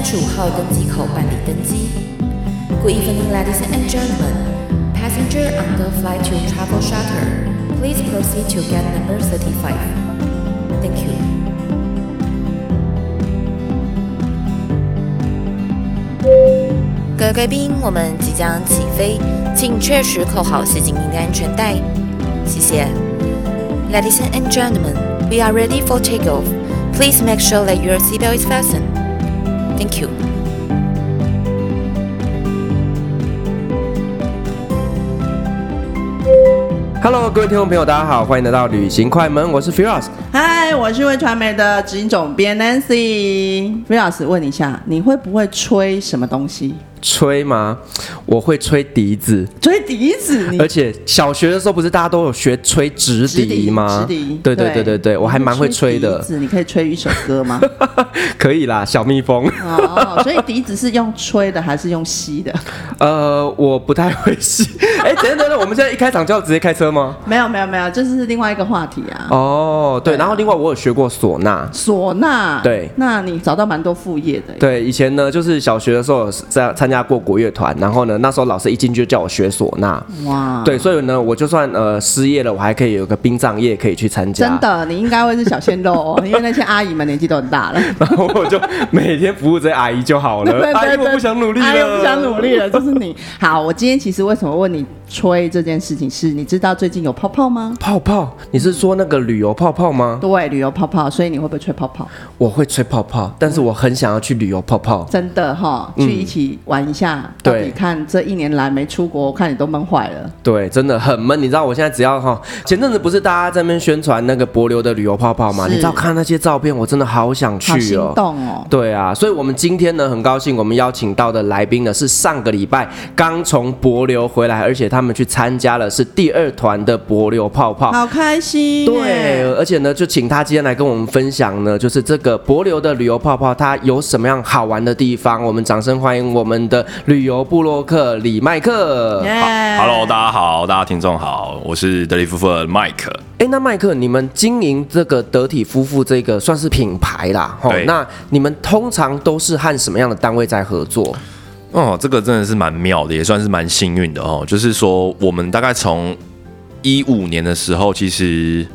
清楚号登机口办理登机。Good evening, ladies and gentlemen. Passenger on the flight to Travel Charter, please proceed to gate number thirty-five. Thank you. 各位贵宾，我们即将起飞，请确实扣好系紧您的安全带。谢谢。Ladies and gentlemen, we are ready for takeoff. Please make sure that your seatbelt is fastened. Thank you. Hello，各位听众朋友，大家好，欢迎来到旅行快门，我是 Firas。嗨，我是微传媒的执行总编 Nancy。Firas，问一下，你会不会吹什么东西？吹吗？我会吹笛子，吹笛子。而且小学的时候不是大家都有学吹直笛吗？直笛，直笛对对对对对，我还蛮会吹的。笛子，你可以吹一首歌吗？可以啦，小蜜蜂。哦，所以笛子是用吹的还是用吸的？呃，我不太会吸。哎，等等等等，我们现在一开场就要直接开车吗？没有没有没有，这是另外一个话题啊。哦，对，然后另外我有学过唢呐。唢呐，对，那你找到蛮多副业的。对，以前呢，就是小学的时候在参加过国乐团，然后呢，那时候老师一进去就叫我学唢呐。哇，对，所以呢，我就算呃失业了，我还可以有个殡葬业可以去参加。真的，你应该会是小鲜肉哦，因为那些阿姨们年纪都很大了。然后我就每天服务这些阿姨就好了。对对对，阿姨我不想努力了，阿姨我不想努力了，就是你。好，我今天其实为什么问你吹这件事情，是你知道最近有泡泡吗？泡泡？你是说那个旅游泡泡吗？对，旅游泡泡。所以你会不会吹泡泡？我会吹泡泡，但是我很想要去旅游泡泡。真的哈，去一起玩一下。对，你看这一年来没出国，我看你都闷坏了。对，真的很闷。你知道我现在只要哈，前阵子不是大家在那边宣传那个帛琉的旅游泡泡吗？你知道看那些照片，我真的好想去哦。好心动哦。对啊，所以我们今天呢很高兴，我们邀请到的来宾呢是上个礼拜刚从帛琉回来，而且他们去参加了是第二团的帛琉泡泡，好开心。对，而且呢就请他今天来跟我们分享呢，就是这个帛琉的旅游泡泡它有什么样好玩的地方？我们掌声欢迎我们的旅游部落客李麦克。，Hello，大家好，大家听众好，我是德里夫妇的麦克。哎，那麦克，你们经营这个德体夫妇这个算是品牌啦，吼。那你们通常都是和什么样的单位在合作？哦，这个真的是蛮妙的，也算是蛮幸运的哦。就是说，我们大概从一五年的时候，其实。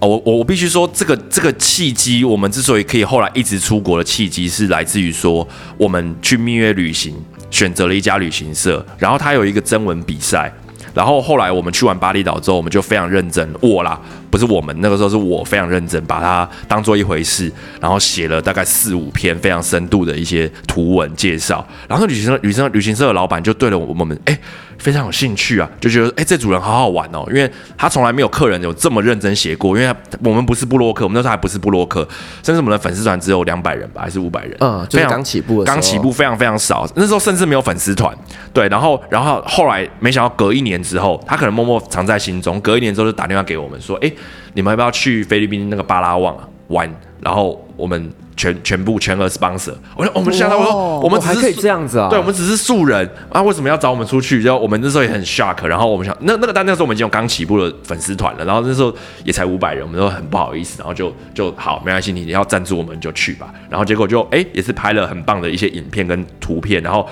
哦，我我我必须说，这个这个契机，我们之所以可以后来一直出国的契机，是来自于说，我们去蜜月旅行，选择了一家旅行社，然后他有一个征文比赛，然后后来我们去完巴厘岛之后，我们就非常认真，我啦，不是我们，那个时候是我非常认真，把它当做一回事，然后写了大概四五篇非常深度的一些图文介绍，然后旅行社旅行社旅行社的老板就对了我们，哎。非常有兴趣啊，就觉得哎，这组人好好玩哦，因为他从来没有客人有这么认真写过，因为我们不是布洛克，我们那时候还不是布洛克，甚至我们的粉丝团只有两百人吧，还是五百人？嗯，就是刚起步刚起步非常非常少，那时候甚至没有粉丝团。对，然后然后后来没想到隔一年之后，他可能默默藏在心中，隔一年之后就打电话给我们说，哎，你们要不要去菲律宾那个巴拉望啊玩？然后我们。全全部全额 sponsor，我说我们想到我说我们还可以这样子啊，对，我们只是素人啊，为什么要找我们出去？然后我们那时候也很 shock，然后我们想那那个但那时候我们已经有刚起步的粉丝团了，然后那时候也才五百人，我们都很不好意思，然后就就好没关系，你你要赞助我们就去吧，然后结果就哎也是拍了很棒的一些影片跟图片，然后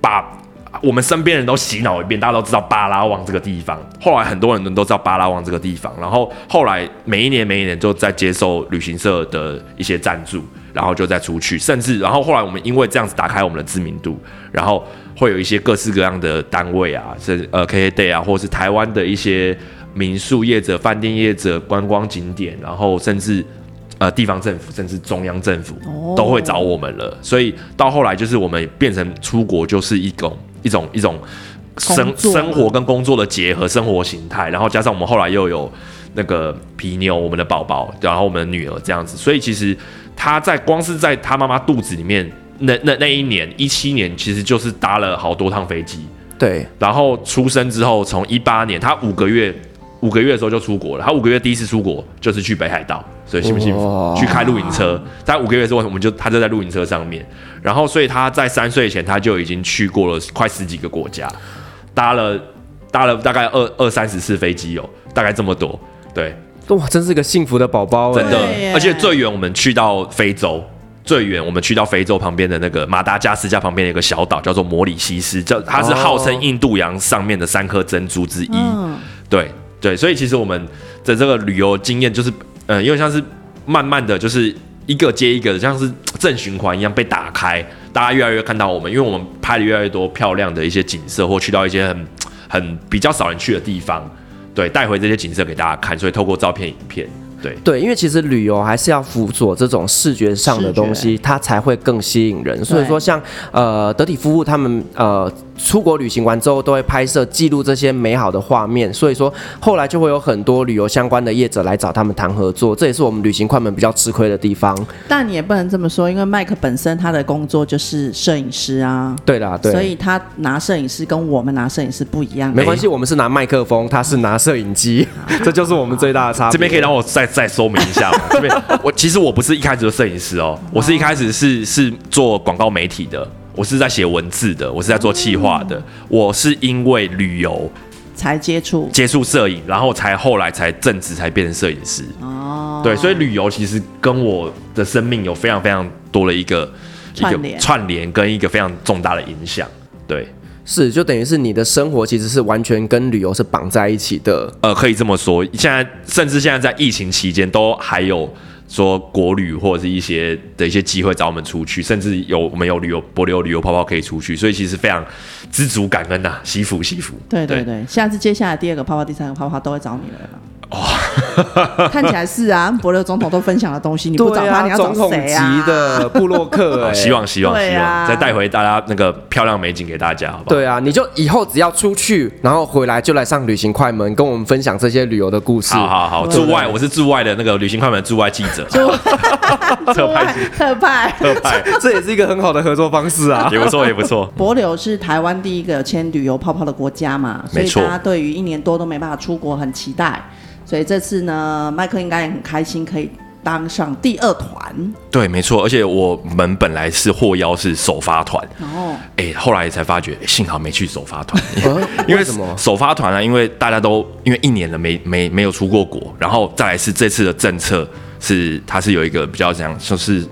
把我们身边人都洗脑一遍，大家都知道巴拉望这个地方，后来很多人都知道巴拉望这个地方，然后后来每一年每一年就在接受旅行社的一些赞助。然后就再出去，甚至然后后来我们因为这样子打开我们的知名度，然后会有一些各式各样的单位啊，是呃 KKday 啊，或是台湾的一些民宿业者、饭店业者、观光景点，然后甚至呃地方政府，甚至中央政府都会找我们了。所以到后来就是我们变成出国就是一种一种一种生生活跟工作的结合生活形态，然后加上我们后来又有那个皮妞，我们的宝宝，然后我们的女儿这样子，所以其实。他在光是在他妈妈肚子里面那那那一年一七年，其实就是搭了好多趟飞机。对，然后出生之后，从一八年他五个月五个月的时候就出国了。他五个月第一次出国就是去北海道，所以幸不幸福？哦、去开露营车。在五个月之后，我们就他就在露营车上面。然后，所以他在三岁前他就已经去过了快十几个国家，搭了搭了大概二二三十次飞机哦，大概这么多。对。哇，真是个幸福的宝宝，真的！而且最远我们去到非洲，最远我们去到非洲旁边的那个马达加斯加旁边的一个小岛，叫做摩里西斯，叫它是号称印度洋上面的三颗珍珠之一。嗯，对对，所以其实我们的这个旅游经验就是，嗯，因为像是慢慢的就是一个接一个的，像是正循环一样被打开，大家越来越看到我们，因为我们拍了越来越多漂亮的一些景色，或去到一些很很比较少人去的地方，对，带回这些景色给大家看，所以透过照片、影片。对对，因为其实旅游还是要辅佐这种视觉上的东西，它才会更吸引人。所以说像，像呃德体夫妇他们呃出国旅行完之后，都会拍摄记录这些美好的画面。所以说后来就会有很多旅游相关的业者来找他们谈合作，这也是我们旅行快门比较吃亏的地方。但你也不能这么说，因为麦克本身他的工作就是摄影师啊。对啦，对，所以他拿摄影师跟我们拿摄影师不一样。没关系，我们是拿麦克风，他是拿摄影机，这就是我们最大的差别。这边可以让我再。再说明一下嘛，这边我其实我不是一开始就摄影师哦，我是一开始是是做广告媒体的，我是在写文字的，我是在做企划的，我是因为旅游才接触。接触摄影，然后才后来才正职才变成摄影师。哦，对，所以旅游其实跟我的生命有非常非常多的一个一个串联跟一个非常重大的影响，对。是，就等于是你的生活其实是完全跟旅游是绑在一起的。呃，可以这么说。现在甚至现在在疫情期间，都还有说国旅或者是一些的一些机会找我们出去，甚至有我们有旅游博旅游旅游泡泡可以出去，所以其实非常知足感恩呐、啊，惜福惜福。对对对，下次接下来第二个泡泡、第三个泡泡都会找你来了。哦，看起来是啊，帛琉总统都分享的东西，你不找他，你要找谁啊？级的布洛克，希望希望希望再带回大家那个漂亮美景给大家，好不好？对啊，你就以后只要出去，然后回来就来上旅行快门，跟我们分享这些旅游的故事。好好好，驻外，我是驻外的那个旅行快门驻外记者，驻外特派特派，这也是一个很好的合作方式啊，也不错也不错。帛琉是台湾第一个签旅游泡泡的国家嘛，所以大家对于一年多都没办法出国很期待。所以这次呢，麦克应该也很开心，可以当上第二团。对，没错，而且我们本来是获邀是首发团，哦，哎，后来才发觉，幸好没去首发团，因为什么？首发团呢？因为大家都因为一年了没没没有出过国，然后再来是这次的政策是它是有一个比较这样，就是。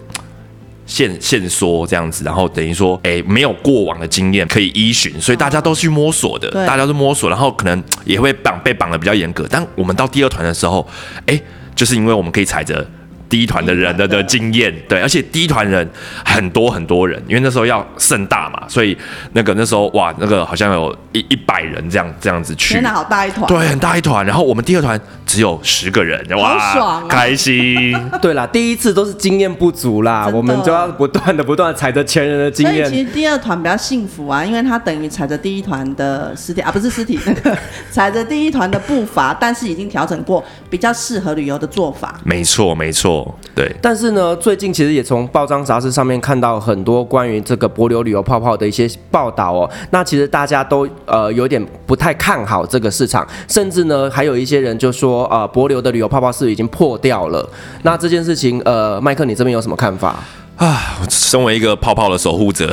限限缩这样子，然后等于说，哎，没有过往的经验可以依循，所以大家都去摸索的，大家都摸索，然后可能也会绑被绑的比较严格。但我们到第二团的时候，哎，就是因为我们可以踩着。第一团的人的的经验，对，而且第一团人很多很多人，因为那时候要盛大嘛，所以那个那时候哇，那个好像有一一百人这样这样子去，真的好大一团，对，很大一团。然后我们第二团只有十个人，哇，好爽啊，开心。对啦，第一次都是经验不足啦，我们就要不断的不断的踩着前人的经验。所以其实第二团比较幸福啊，因为他等于踩着第一团的尸体啊，不是尸体，那个 踩着第一团的步伐，但是已经调整过比较适合旅游的做法。没错，没错。对，但是呢，最近其实也从报章杂志上面看到很多关于这个帛琉旅游泡泡的一些报道哦。那其实大家都呃有点不太看好这个市场，甚至呢还有一些人就说啊帛琉的旅游泡泡是已经破掉了。那这件事情呃，麦克你这边有什么看法？啊，身为一个泡泡的守护者，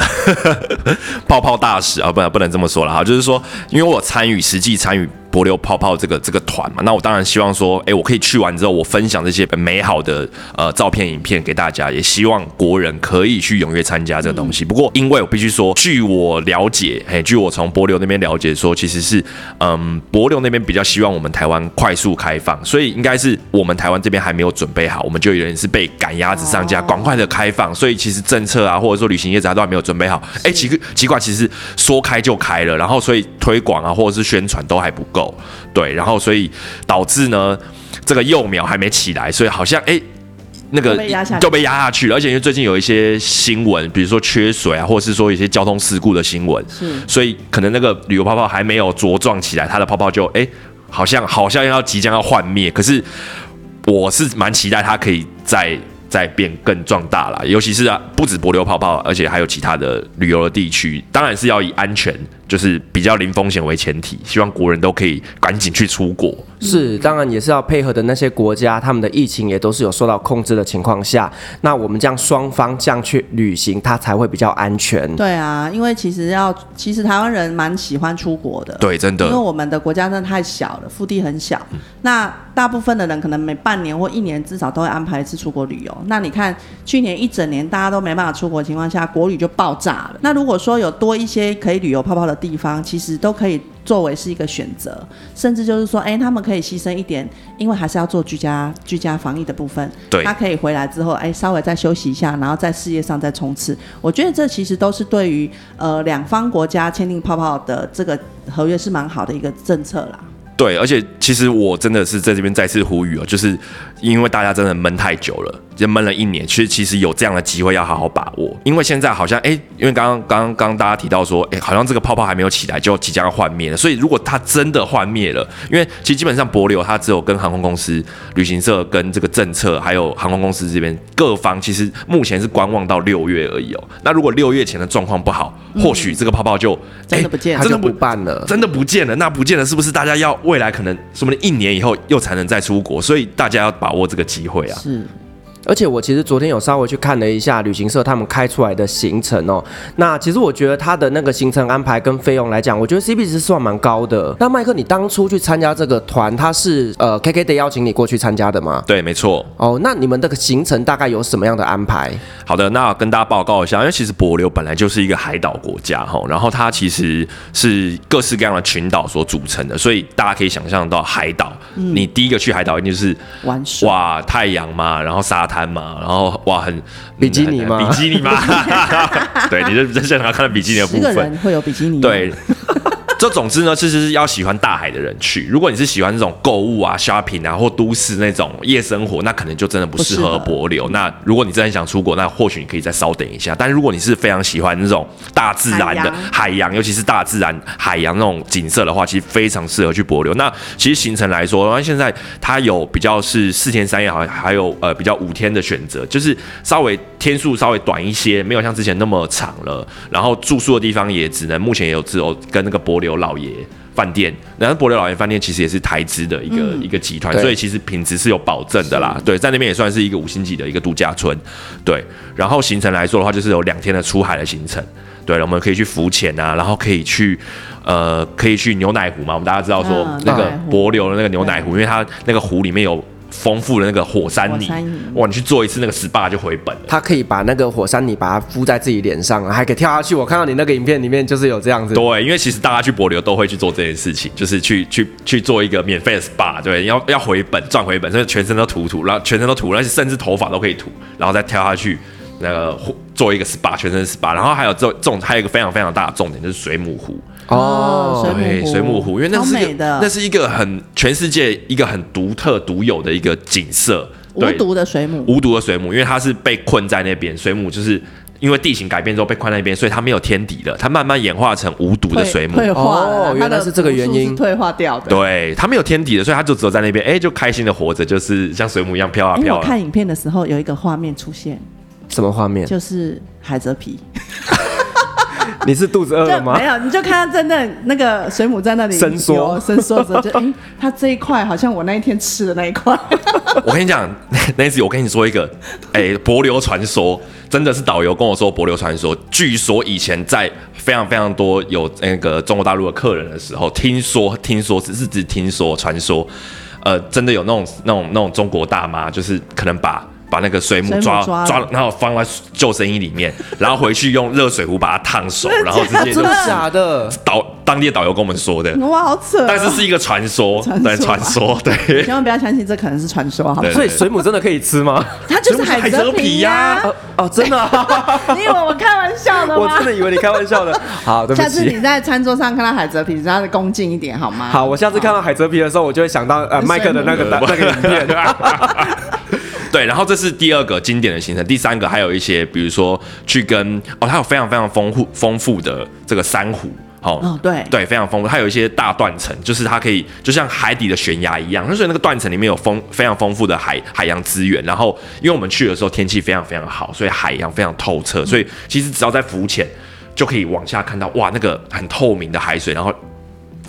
泡泡大使啊，不能不能这么说了哈，就是说，因为我参与实际参与。帛琉泡泡这个这个团嘛，那我当然希望说，哎，我可以去完之后，我分享这些美好的呃照片、影片给大家，也希望国人可以去踊跃参加这个东西。不过，因为我必须说，据我了解，嘿，据我从柏流那边了解说，其实是嗯，柏流那边比较希望我们台湾快速开放，所以应该是我们台湾这边还没有准备好，我们就有人是被赶鸭子上架，赶快的开放。所以其实政策啊，或者说旅行业者都还没有准备好。哎，奇奇怪，其实说开就开了，然后所以推广啊，或者是宣传都还不够。对，然后所以导致呢，这个幼苗还没起来，所以好像哎，那个就被压下去了。而且因为最近有一些新闻，比如说缺水啊，或者是说一些交通事故的新闻，是，所以可能那个旅游泡泡还没有茁壮起来，它的泡泡就哎，好像好像要即将要幻灭。可是我是蛮期待它可以再再变更壮大了，尤其是啊，不止柏流泡泡，而且还有其他的旅游的地区，当然是要以安全。就是比较零风险为前提，希望国人都可以赶紧去出国。是，当然也是要配合的那些国家，他们的疫情也都是有受到控制的情况下，那我们这样双方这样去旅行，它才会比较安全。对啊，因为其实要，其实台湾人蛮喜欢出国的。对，真的，因为我们的国家真的太小了，腹地很小。嗯、那大部分的人可能每半年或一年至少都会安排一次出国旅游。那你看，去年一整年大家都没办法出国的情况下，国旅就爆炸了。那如果说有多一些可以旅游泡泡的地方，其实都可以。作为是一个选择，甚至就是说，哎、欸，他们可以牺牲一点，因为还是要做居家居家防疫的部分。对，他可以回来之后，哎、欸，稍微再休息一下，然后在事业上再冲刺。我觉得这其实都是对于呃两方国家签订泡泡的这个合约是蛮好的一个政策啦。对，而且其实我真的是在这边再次呼吁哦，就是因为大家真的闷太久了。就闷了一年，其实其实有这样的机会要好好把握，因为现在好像哎，因为刚刚刚刚大家提到说，哎，好像这个泡泡还没有起来，就即将要幻灭了。所以如果它真的幻灭了，因为其实基本上博流它只有跟航空公司、旅行社跟这个政策，还有航空公司这边各方，其实目前是观望到六月而已哦。那如果六月前的状况不好，或许这个泡泡就、嗯、真的不见了，真的不办了，真的不见了。那不见了，是不是大家要未来可能说不定一年以后又才能再出国？所以大家要把握这个机会啊。是。而且我其实昨天有稍微去看了一下旅行社他们开出来的行程哦，那其实我觉得他的那个行程安排跟费用来讲，我觉得 CP 值是算蛮高的。那麦克，你当初去参加这个团，他是呃 KKday 邀请你过去参加的吗？对，没错。哦，那你们这个行程大概有什么样的安排？好的，那跟大家报告一下，因为其实帛琉本来就是一个海岛国家哈，然后它其实是各式各样的群岛所组成的，所以大家可以想象到海岛，嗯、你第一个去海岛一定就是玩水，哇，太阳嘛，然后沙滩嘛，然后哇，很比基尼吗？比基尼吗？对，你在在现场看到比基尼的部分，个人会有比基尼。对。这总之呢，其实是要喜欢大海的人去。如果你是喜欢这种购物啊、shopping 啊，或都市那种夜生活，那可能就真的不适合帛琉。那如果你真的想出国，那或许你可以再稍等一下。但是如果你是非常喜欢那种大自然的海洋，尤其是大自然海洋那种景色的话，其实非常适合去帛琉。那其实行程来说，那现在它有比较是四天三夜，好像还有呃比较五天的选择，就是稍微天数稍微短一些，没有像之前那么长了。然后住宿的地方也只能目前也有只有跟那个帛琉。有老爷饭店，然后柏流老爷饭店其实也是台资的一个、嗯、一个集团，所以其实品质是有保证的啦。对，在那边也算是一个五星级的一个度假村。对，然后行程来说的话，就是有两天的出海的行程。对，我们可以去浮潜啊，然后可以去呃，可以去牛奶湖嘛。我们大家知道说、嗯、那个柏流的那个牛奶湖，因为它那个湖里面有。丰富的那个火山泥，山泥哇！你去做一次那个 SPA 就回本了。他可以把那个火山泥把它敷在自己脸上，还可以跳下去。我看到你那个影片里面就是有这样子。对，因为其实大家去帛琉都会去做这件事情，就是去去去做一个免费的 SPA，对，要要回本赚回本，所以全身都涂涂，然后全身都涂，而且甚至头发都可以涂，然后再跳下去那个做一个 SPA，全身 SPA。然后还有这这种还有一个非常非常大的重点就是水母湖。哦，对，水母湖，因为那是一个那是一个很全世界一个很独特独有的一个景色，无毒的水母，无毒的水母，因为它是被困在那边，水母就是因为地形改变之后被困在那边，所以它没有天敌了，它慢慢演化成无毒的水母，退化，哦，原来是这个原因，退化掉的，对，它没有天敌的，所以它就只有在那边，哎，就开心的活着，就是像水母一样飘啊飘。我看影片的时候有一个画面出现，什么画面？就是海蜇皮。你是肚子饿了吗？没有，你就看到在那那个水母在那里伸缩，伸缩着，就哎，它这一块好像我那一天吃的那一块。我跟你讲，那一次我跟你说一个，哎，帛流传说，真的是导游跟我说帛流传说。据说以前在非常非常多有那个中国大陆的客人的时候，听说听说只是只听说传说，呃，真的有那种那种那种中国大妈，就是可能把。把那个水母抓抓，抓，然后放在救生衣里面，然后回去用热水壶把它烫熟，然后直接真的假的？导当地的导游跟我们说的，哇，好扯！但是是一个传说，对，传说，对，千万不要相信，这可能是传说，好。所以水母真的可以吃吗？它就是海蜇皮呀！哦，真的？你以为我开玩笑的吗？我真的以为你开玩笑的。好，对不起。下次你在餐桌上看到海蜇皮，让它恭敬一点好吗？好，我下次看到海蜇皮的时候，我就会想到呃麦克的那个那个影片。对，然后这是第二个经典的行程，第三个还有一些，比如说去跟哦，它有非常非常丰富丰富的这个珊瑚，哦，哦对对，非常丰富，它有一些大断层，就是它可以就像海底的悬崖一样，所以那个断层里面有丰非常丰富的海海洋资源，然后因为我们去的时候天气非常非常好，所以海洋非常透彻，所以其实只要在浮潜就可以往下看到哇，那个很透明的海水，然后。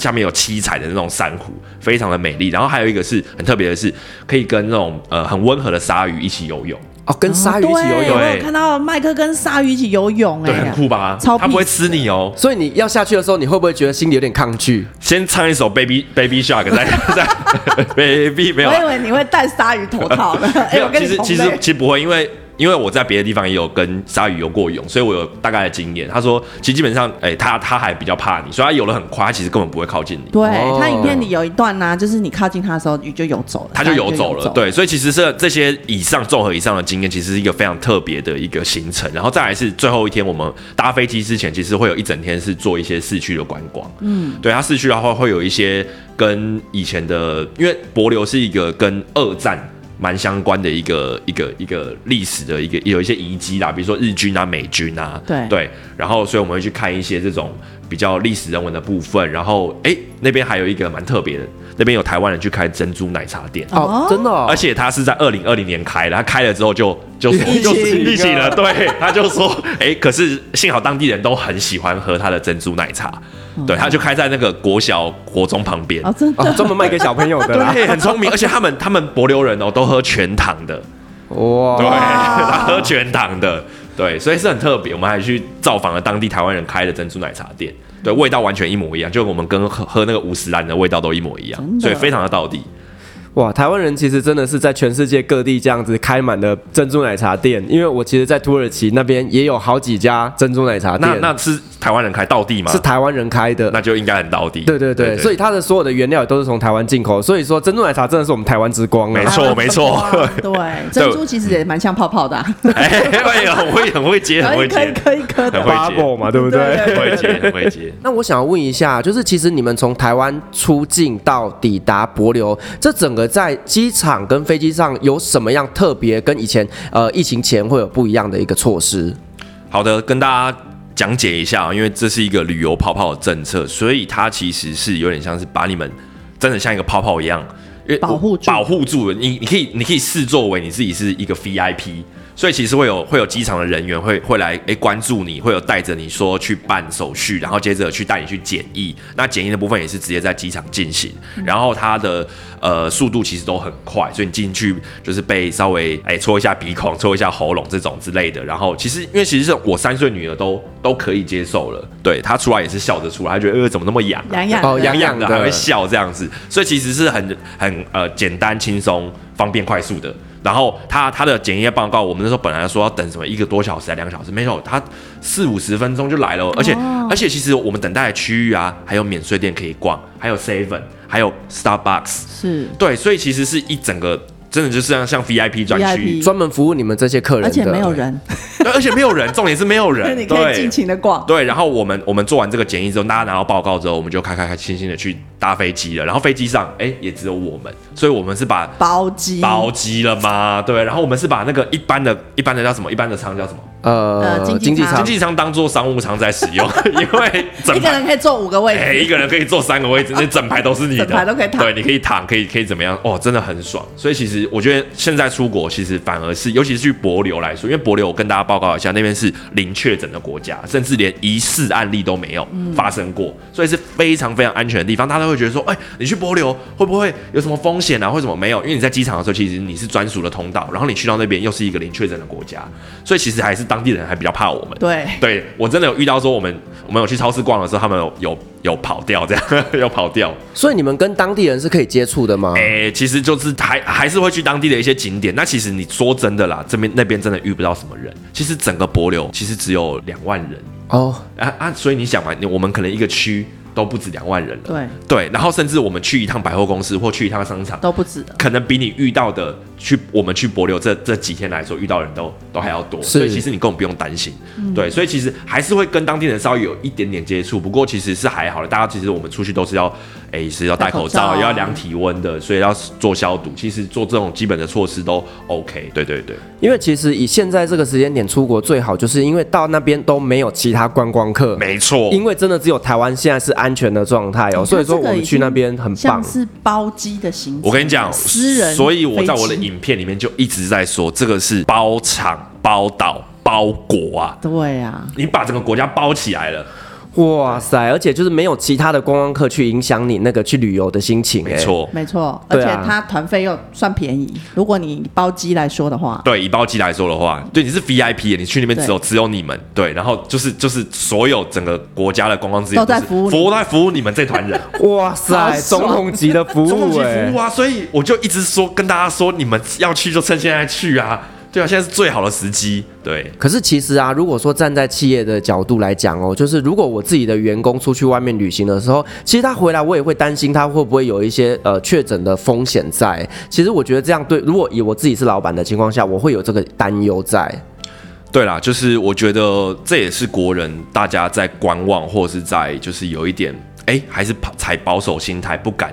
下面有七彩的那种珊瑚，非常的美丽。然后还有一个是很特别的是，可以跟那种呃很温和的鲨鱼一起游泳。哦，跟鲨鱼一起游泳，我有看到麦克跟鲨鱼一起游泳，哎，很酷吧？超，它不会吃你哦。所以你要下去的时候，你会不会觉得心里有点抗拒？先唱一首 Baby Baby Shark，再 再 Baby 没有。我以为你会戴鲨鱼头套呢。哎，我跟你其实其实其实不会，因为。因为我在别的地方也有跟鲨鱼游过泳，所以我有大概的经验。他说，其实基本上，哎、欸，他他还比较怕你，所以他游得很快，他其实根本不会靠近你。对，他影片里有一段呢、啊，就是你靠近他的时候，鱼就游走了，他就游走了。对，所以其实是这些以上综合以上的经验，其实是一个非常特别的一个行程。然后再来是最后一天，我们搭飞机之前，其实会有一整天是做一些市区的观光。嗯，对，它市区的话会有一些跟以前的，因为博流是一个跟二战。蛮相关的一个一个一个历史的一个有一些遗迹啦，比如说日军啊、美军啊，对。对，然后所以我们会去看一些这种比较历史人文的部分，然后哎那边还有一个蛮特别的，那边有台湾人去开珍珠奶茶店。哦，真的、哦，而且他是在二零二零年开的，他开了之后就就就疫情了，对，他就说哎，可是幸好当地人都很喜欢喝他的珍珠奶茶。对，他就开在那个国小、国中旁边，哦，真的，专门卖给小朋友的，对，很聪明，而且他们他们柏流人哦，都喝全糖的，哇，对，他喝全糖的，对，所以是很特别。我们还去造访了当地台湾人开的珍珠奶茶店，对，味道完全一模一样，就我们跟喝喝那个五十岚的味道都一模一样，所以非常的道地。哇，台湾人其实真的是在全世界各地这样子开满了珍珠奶茶店，因为我其实，在土耳其那边也有好几家珍珠奶茶店。那那是台湾人开道地吗？是台湾人开的，那就应该很道地。对对对，所以它的所有的原料也都是从台湾进口，所以说珍珠奶茶真的是我们台湾之光。没错 没错，对，珍珠其实也蛮像泡泡的、啊。哎呀，很会很会接，很会接，可以可以可以，很会接嘛，对不对？很会接很会接。那我想要问一下，就是其实你们从台湾出境到抵达博流，这整个在机场跟飞机上有什么样特别？跟以前呃疫情前会有不一样的一个措施？好的，跟大家讲解一下，因为这是一个旅游泡泡的政策，所以它其实是有点像是把你们真的像一个泡泡一样，因为保护住保护住你，你可以你可以视作为你自己是一个 VIP。所以其实会有会有机场的人员会会来诶关注你，会有带着你说去办手续，然后接着去带你去检疫。那检疫的部分也是直接在机场进行，然后它的呃速度其实都很快，所以你进去就是被稍微诶戳一下鼻孔、戳一下喉咙这种之类的。然后其实因为其实是我三岁女儿都都可以接受了，对她出来也是笑着出来，她觉得呃怎么那么痒、啊，痒痒哦痒痒的还会笑这样子，所以其实是很很呃简单轻松、方便快速的。然后他他的检验报告，我们那时候本来说要等什么一个多小时还两个小时，没有，他四五十分钟就来了，而且、哦、而且其实我们等待的区域啊，还有免税店可以逛，还有 Seven，还有 Starbucks，是。对，所以其实是一整个。真的就是像像 VIP 专区，专门服务你们这些客人，而且没有人，对，而且没有人，重点是没有人，你可以尽情的逛。对，然后我们我们做完这个检疫之后，大家拿到报告之后，我们就开开开心心的去搭飞机了。然后飞机上，哎，也只有我们，所以我们是把包机包机了吗？对，然后我们是把那个一般的一般的叫什么？一般的舱叫什么？呃，经济舱，经济舱当做商务舱在使用，因为整一个人可以坐五个位置，哎，一个人可以坐三个位置，那整排都是你的，整排都可以躺，对，你可以躺，可以可以怎么样？哦，真的很爽。所以其实我觉得现在出国，其实反而是，尤其是去帛琉来说，因为帛琉我跟大家报告一下，那边是零确诊的国家，甚至连疑似案例都没有发生过，所以是非常非常安全的地方。大家都会觉得说，哎，你去帛琉会不会有什么风险啊？或者什么没有？因为你在机场的时候，其实你是专属的通道，然后你去到那边又是一个零确诊的国家，所以其实还是当地人还比较怕。我们对对，我真的有遇到说，我们我们有去超市逛的时候，他们有有有跑掉这样，有跑掉。所以你们跟当地人是可以接触的吗？哎、欸，其实就是还还是会去当地的一些景点。那其实你说真的啦，这边那边真的遇不到什么人。其实整个博流其实只有两万人哦啊啊！所以你想嘛，我们可能一个区。都不止两万人了，对。对，然后甚至我们去一趟百货公司或去一趟商场都不止的，可能比你遇到的去我们去博流这这几天来说遇到的人都都还要多，所以其实你根本不用担心，嗯、对，所以其实还是会跟当地人稍微有一点点接触，不过其实是还好的，大家其实我们出去都是要哎是要戴口罩，也要量体温的，所以要做消毒，其实做这种基本的措施都 OK，对对对，因为其实以现在这个时间点出国最好，就是因为到那边都没有其他观光客，没错，因为真的只有台湾现在是安全的状态哦，所以说我们去那边很棒。像是包机的行程，我跟你讲，私人，所以我在我的影片里面就一直在说，这个是包场、包岛、包国啊。对啊，你把整个国家包起来了。哇塞！而且就是没有其他的观光客去影响你那个去旅游的心情，没错，没错。而且它团费又算便宜，如果你包机来说的话，对，以包机来说的话，对，你是 VIP，你去那边只有只有你们，对，然后就是就是所有整个国家的观光资源都在服务，服务在服务你们这团人。哇塞，总统级的服务，总统级服务啊！所以我就一直说跟大家说，你们要去就趁现在去啊。对啊，现在是最好的时机。对，可是其实啊，如果说站在企业的角度来讲哦，就是如果我自己的员工出去外面旅行的时候，其实他回来我也会担心他会不会有一些呃确诊的风险在。其实我觉得这样对，如果以我自己是老板的情况下，我会有这个担忧在。对啦，就是我觉得这也是国人大家在观望或者是在就是有一点哎，还是采保守心态，不敢。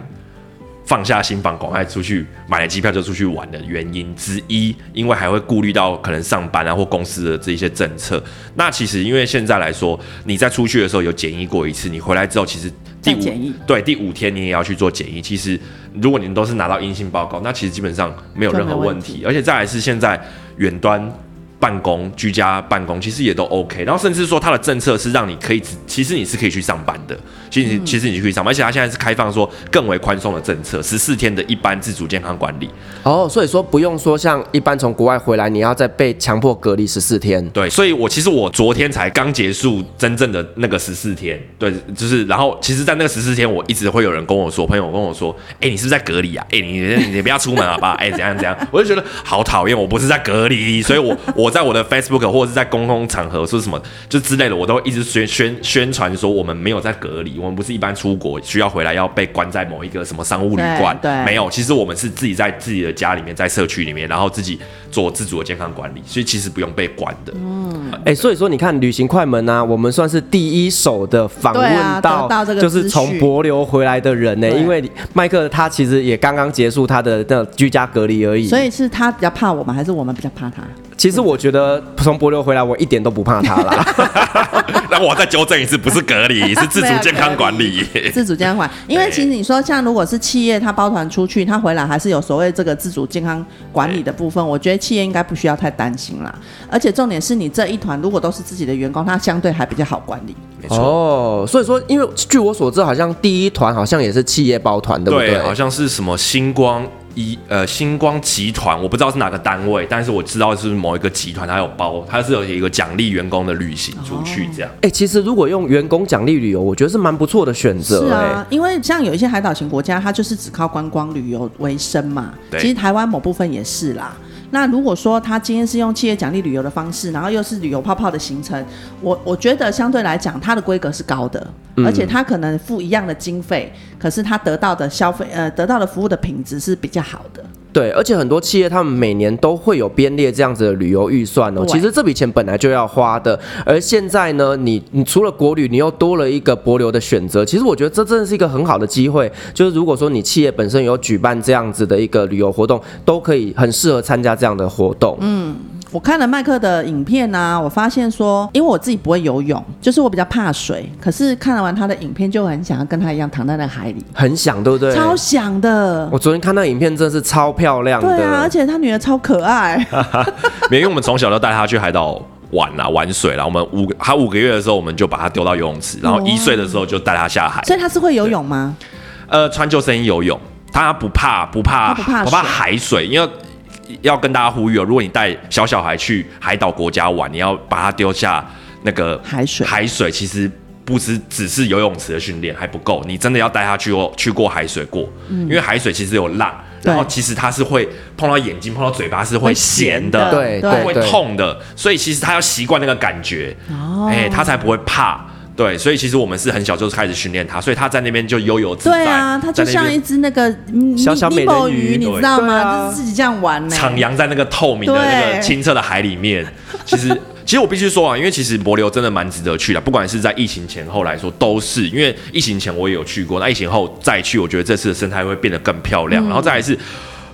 放下心防，赶快出去买了机票就出去玩的原因之一，因为还会顾虑到可能上班啊或公司的这一些政策。那其实因为现在来说，你在出去的时候有检疫过一次，你回来之后其实第五对第五天你也要去做检疫。其实如果你们都是拿到阴性报告，那其实基本上没有任何问题。而且再来是现在远端。办公、居家办公其实也都 OK，然后甚至说它的政策是让你可以，其实你是可以去上班的，其实其实你可以上班，而且它现在是开放说更为宽松的政策，十四天的一般自主健康管理。哦，所以说不用说像一般从国外回来，你要再被强迫隔离十四天。对，所以我其实我昨天才刚结束真正的那个十四天，对，就是然后其实，在那个十四天，我一直会有人跟我说，朋友跟我说，哎、欸，你是不是在隔离啊？哎、欸，你你你不要出门好不好？哎、欸，怎样怎样？我就觉得好讨厌，我不是在隔离，所以我我。我在我的 Facebook 或者是在公共场合说什么就之类的，我都一直宣宣宣传说我们没有在隔离，我们不是一般出国需要回来要被关在某一个什么商务旅馆，对，没有，其实我们是自己在自己的家里面，在社区里面，然后自己做自主的健康管理，所以其实不用被关的。嗯，哎、欸，所以说你看旅行快门呢、啊，我们算是第一手的访问到，就是从博流回来的人呢、欸，因为麦克他其实也刚刚结束他的那居家隔离而已，所以是他比较怕我们，还是我们比较怕他？其实我觉得从帛琉回来，我一点都不怕他啦。那我再纠正一次，不是隔离，是自主健康管理。自主健康管理，因为其实你说像如果是企业，他包团出去，他回来还是有所谓这个自主健康管理的部分。我觉得企业应该不需要太担心啦。而且重点是你这一团如果都是自己的员工，他相对还比较好管理。没错。哦，所以说，因为据我所知，好像第一团好像也是企业包团，对不对？对，好像是什么星光。一呃，星光集团，我不知道是哪个单位，但是我知道是某一个集团，它有包，它是有一个奖励员工的旅行出去这样。哎、哦欸，其实如果用员工奖励旅游，我觉得是蛮不错的选择。是啊，因为像有一些海岛型国家，它就是只靠观光旅游为生嘛。对。其实台湾某部分也是啦。那如果说他今天是用企业奖励旅游的方式，然后又是旅游泡泡的行程，我我觉得相对来讲，它的规格是高的，嗯，而且他可能付一样的经费，可是他得到的消费呃得到的服务的品质是比较好的。对，而且很多企业他们每年都会有编列这样子的旅游预算哦。其实这笔钱本来就要花的，而现在呢，你你除了国旅，你又多了一个博流的选择。其实我觉得这真的是一个很好的机会，就是如果说你企业本身有举办这样子的一个旅游活动，都可以很适合参加这样的活动。嗯。我看了麦克的影片啊，我发现说，因为我自己不会游泳，就是我比较怕水。可是看了完他的影片，就很想要跟他一样躺在那海里，很想，对不对？超想的。我昨天看那影片，真的是超漂亮的。对啊，而且他女儿超可爱。因为我们从小就带他去海岛玩啊，玩水啦。我们五他五个月的时候，我们就把他丢到游泳池，然后一岁的时候就带他下海。所以他是会游泳吗？呃，穿救生衣游泳，他不怕不怕，不怕海水，因为。要跟大家呼吁哦，如果你带小小孩去海岛国家玩，你要把他丢下那个海水。海水其实不是只是游泳池的训练还不够，你真的要带他去过去过海水过，嗯，因为海水其实有浪，然后其实它是会碰到眼睛、碰到嘴巴是会咸的，对，对，会痛的，所以其实他要习惯那个感觉，哦，哎，他才不会怕。对，所以其实我们是很小就开始训练它，所以它在那边就悠游自在。对啊，它就像一只那个小小美人鱼，你知道吗？就是自己这样玩呢，徜徉在那个透明的那个清澈的海里面。其实，其实我必须说啊，因为其实帛琉真的蛮值得去的，不管是在疫情前后来说，都是因为疫情前我也有去过，那疫情后再去，我觉得这次的生态会变得更漂亮。嗯、然后再来是。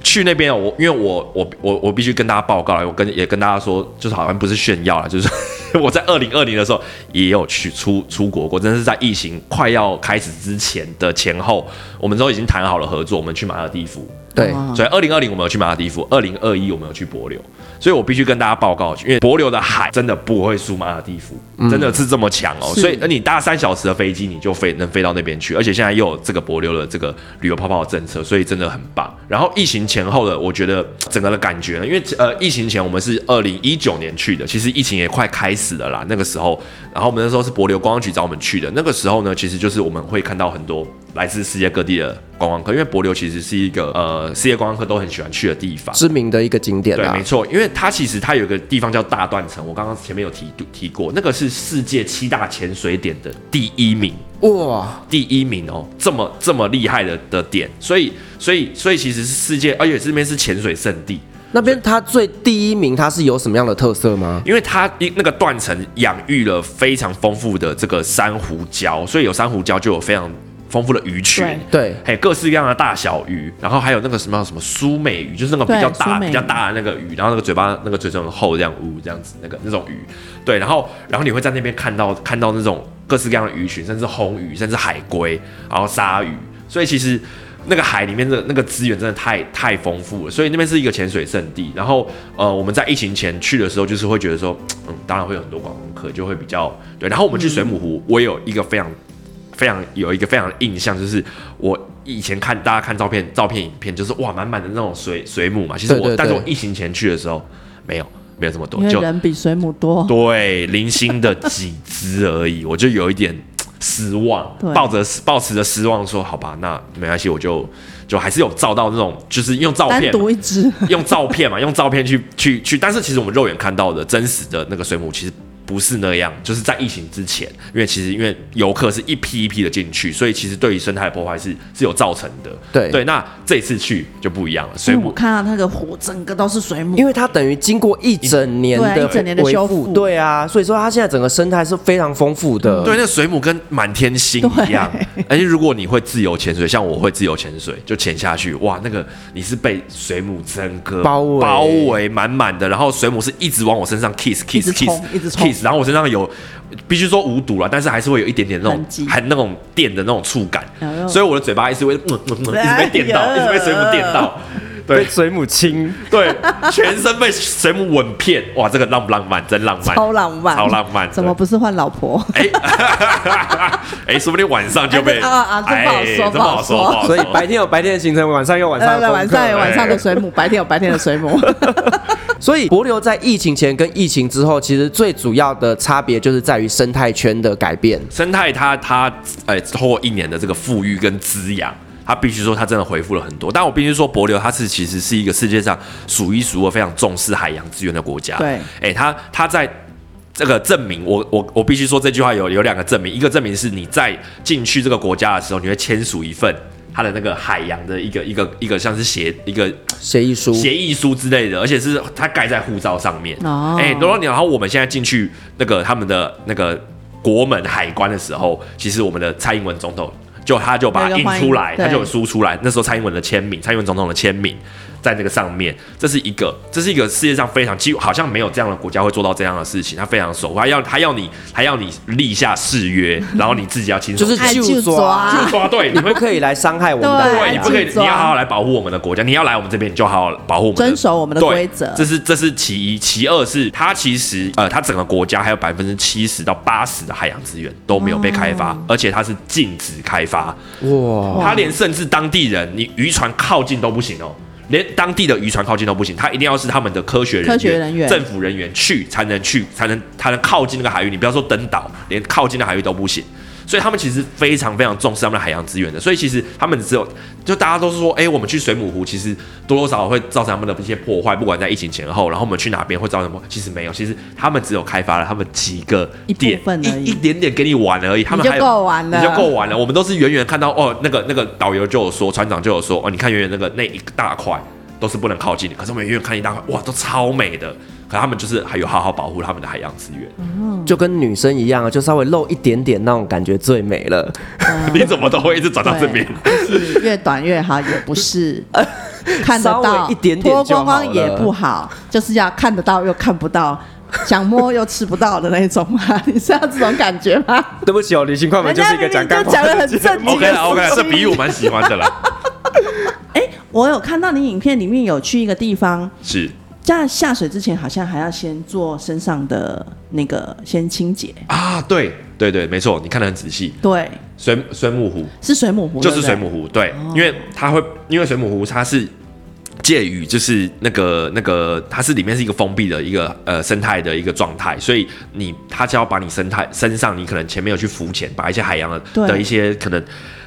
去那边，我因为我我我我必须跟大家报告，我跟也跟大家说，就是好像不是炫耀了，就是 我在二零二零的时候也有去出出国过，真的是在疫情快要开始之前的前后，我们都已经谈好了合作，我们去马尔代夫。对，哦所以二零二零我们有去马尔地夫，二零二一我们有去帛琉，所以我必须跟大家报告，因为帛琉的海真的不会输马尔地夫，真的是这么强哦。所以，那你搭三小时的飞机，你就飞能飞到那边去，而且现在又有这个帛琉的这个旅游泡泡的政策，所以真的很棒。然后疫情前后的，我觉得整个的感觉呢，因为呃，疫情前我们是二零一九年去的，其实疫情也快开始了啦。那个时候，然后我们那时候是帛琉观光局找我们去的，那个时候呢，其实就是我们会看到很多来自世界各地的观光客，因为帛琉其实是一个呃世界观光客都很喜欢去的地方。知名的一个景点对，没。错，因为它其实它有一个地方叫大断层，我刚刚前面有提提过，那个是世界七大潜水点的第一名，哇，第一名哦，这么这么厉害的的点，所以所以所以其实是世界，而且这边是潜水圣地，那边它最第一名，它是有什么样的特色吗？因为它一那个断层养育了非常丰富的这个珊瑚礁，所以有珊瑚礁就有非常丰富的鱼群。对对，还有各式各样的大小鱼，然后还有那个什么什么苏美鱼，就是那个比较大、比较大的那个鱼，然后那个嘴巴那个嘴唇很厚，这样呜这样子那个那种鱼，对，然后然后你会在那边看到看到那种各式各样的鱼群，甚至红鱼，甚至海龟，然后鲨鱼，所以其实那个海里面的那个资源真的太太丰富了，所以那边是一个潜水圣地。然后呃，我们在疫情前去的时候，就是会觉得说，嗯，当然会有很多观光客，就会比较对。然后我们去水母湖，我也有一个非常。非常有一个非常的印象，就是我以前看大家看照片、照片、影片，就是哇满满的那种水水母嘛。其实我，但是我疫情前去的时候，没有没有这么多，就因为人比水母多。对零星的几只而已，我就有一点失望，抱着抱持着失望说，好吧，那没关系，我就就还是有照到那种，就是用照单片。独一只，用照片嘛，用照片去去去，但是其实我们肉眼看到的真实的那个水母，其实不是那样。就是在疫情之前，因为其实因为游客是一批一批的进去，所以其实对于生态破坏是是有造成的。对对，那这次去就不一样了，水母我看到那个湖整个都是水母，因为它等于经过一整年的对一整年的修复对啊，所以说它现在整个生态是非常丰富的。对，那水母跟满天星一样。而且如果你会自由潜水，像我会自由潜水，就潜下去，哇，那个你是被水母整个包围包围满满的，然后水母是一直往我身上 kiss 一 kiss 直 kiss 然后我身上有必须说无毒了，但是还是会有一点点那种很那种电的那种触感。所以我的嘴巴一直会嗯嗯嗯 一直被电到，一直被水母电到。对。被水母亲，对，全身被水母吻遍，哇，这个浪不浪漫？真浪漫，超浪漫，超浪漫。怎么不是换老婆？哎，哎，说不定晚上就被哎啊啊这不好说不好说，所以白天有白天的行程，晚上有晚上晚上有晚上的哎水母，白天有白天的水母。所以博流在疫情前跟疫情之后，其实最主要的差别就是在于生态圈的改变。生态它它呃，透过一年的这个富裕跟滋养，它必须说它真的恢复了很多。但我必须说，博流它是其实是一个世界上数一数二非常重视海洋资源的国家。对，哎，它它在。这个证明，我我我必须说这句话有有两个证明，一个证明是你在进去这个国家的时候，你会签署一份它的那个海洋的一个一个一个像是协一个协议书，协议书之类的，而且是它盖在护照上面。哦哎，然后你然后我们现在进去那个他们的那个国门海关的时候，其实我们的蔡英文总统就他就把它印出来，他就有输出来。那时候蔡英文的签名，蔡英文总统的签名在那个上面，这是一个，这是一个世界上非常几乎好像没有这样的国家会做到这样的事情。他非常守，他要他要你还要你立下誓约，然后你自己要亲手就是爱就就抓抓就抓对，你们可以来伤害我们的对，你洋不可以，你要好好来保护我们的国家。你要来我们这边，你就好好保护我们，遵守我们的规则这是这是其一，其二是它其实呃，它整个国家还有百分之七十到八十的海洋资源都没有被开发，而且它是禁止开发。哇，它连甚至当地人，你渔船靠近都不行哦。连当地的渔船靠近都不行，他一定要是他们的科学人员、科学人员政府人员去才能去，才能才能靠近那个海域。你不要说登岛，连靠近的海域都不行。所以他们其实非常非常重视他们的海洋资源的。所以其实他们只有，就大家都是说，哎、我们去水母湖，其实多多少少会造成他们的一些破坏，不管在疫情前后，然后我们去哪边会造成什么？其实没有，其实他们只有开发了他们几个一点，一一点点给你玩而已。他们你就够玩了你就够玩了。我们都是远远看到哦，那个那个导游就有说，船长就有说，哦，你看远远那个那一大块都是不能靠近的，可是我们远远看一大块，哇，都超美的。可他们就是还有好好保护他们的海洋资源。就跟女生一样，就稍微露一点点那种感觉最美了。你怎么都会一直转到这边？是越短越好，也不是 看得到一点点脱光光也不好，就是要看得到又看不到，想摸又吃不到的那种嘛。你是要这种感觉吗？对不起哦，旅行快门人就是一个家明明讲干话就讲得很的节目正经 OK 了 OK 了，这比喻我蛮喜欢的啦。我有看到你影片里面有去一个地方，是。在下水之前好像还要先做身上的那个先清洁。啊，对对对，没错，你看得很仔细。对，水水母湖。是水母湖，就是水母湖，对，哦、因为它会，因为水母湖它是。介于就是那个那个，它是里面是一个封闭的一个呃生态的一个状态，所以你它就要把你生态身上，你可能前面有去浮潜，把一些海洋的的一些可能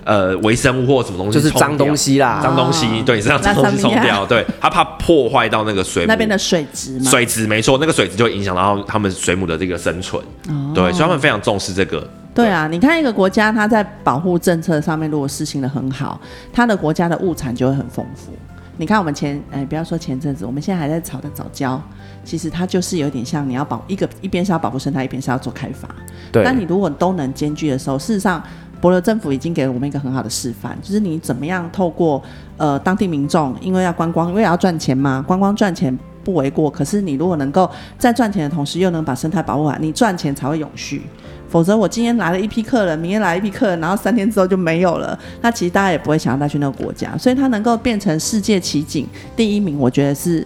呃微生物或什么东西，就是脏东西啦，脏东西，对，你身上脏东西冲掉，对，它怕破坏到那个水母。那边的水质嘛，水质没错，那个水质就会影响到他们水母的这个生存，哦、对，所以他们非常重视这个。对啊，你看一个国家，它在保护政策上面如果实行的很好，它的国家的物产就会很丰富。你看，我们前哎，不要说前阵子，我们现在还在炒的早教，其实它就是有点像你要保一个一边是要保护生态，一边是要做开发。对。但你如果都能兼具的时候，事实上，伯乐政府已经给了我们一个很好的示范，就是你怎么样透过呃当地民众，因为要观光，因为要赚钱嘛，观光赚钱不为过。可是你如果能够在赚钱的同时，又能把生态保护好，你赚钱才会永续。否则，我今天来了一批客人，明天来一批客人，然后三天之后就没有了。那其实大家也不会想要再去那个国家，所以它能够变成世界奇景第一名，我觉得是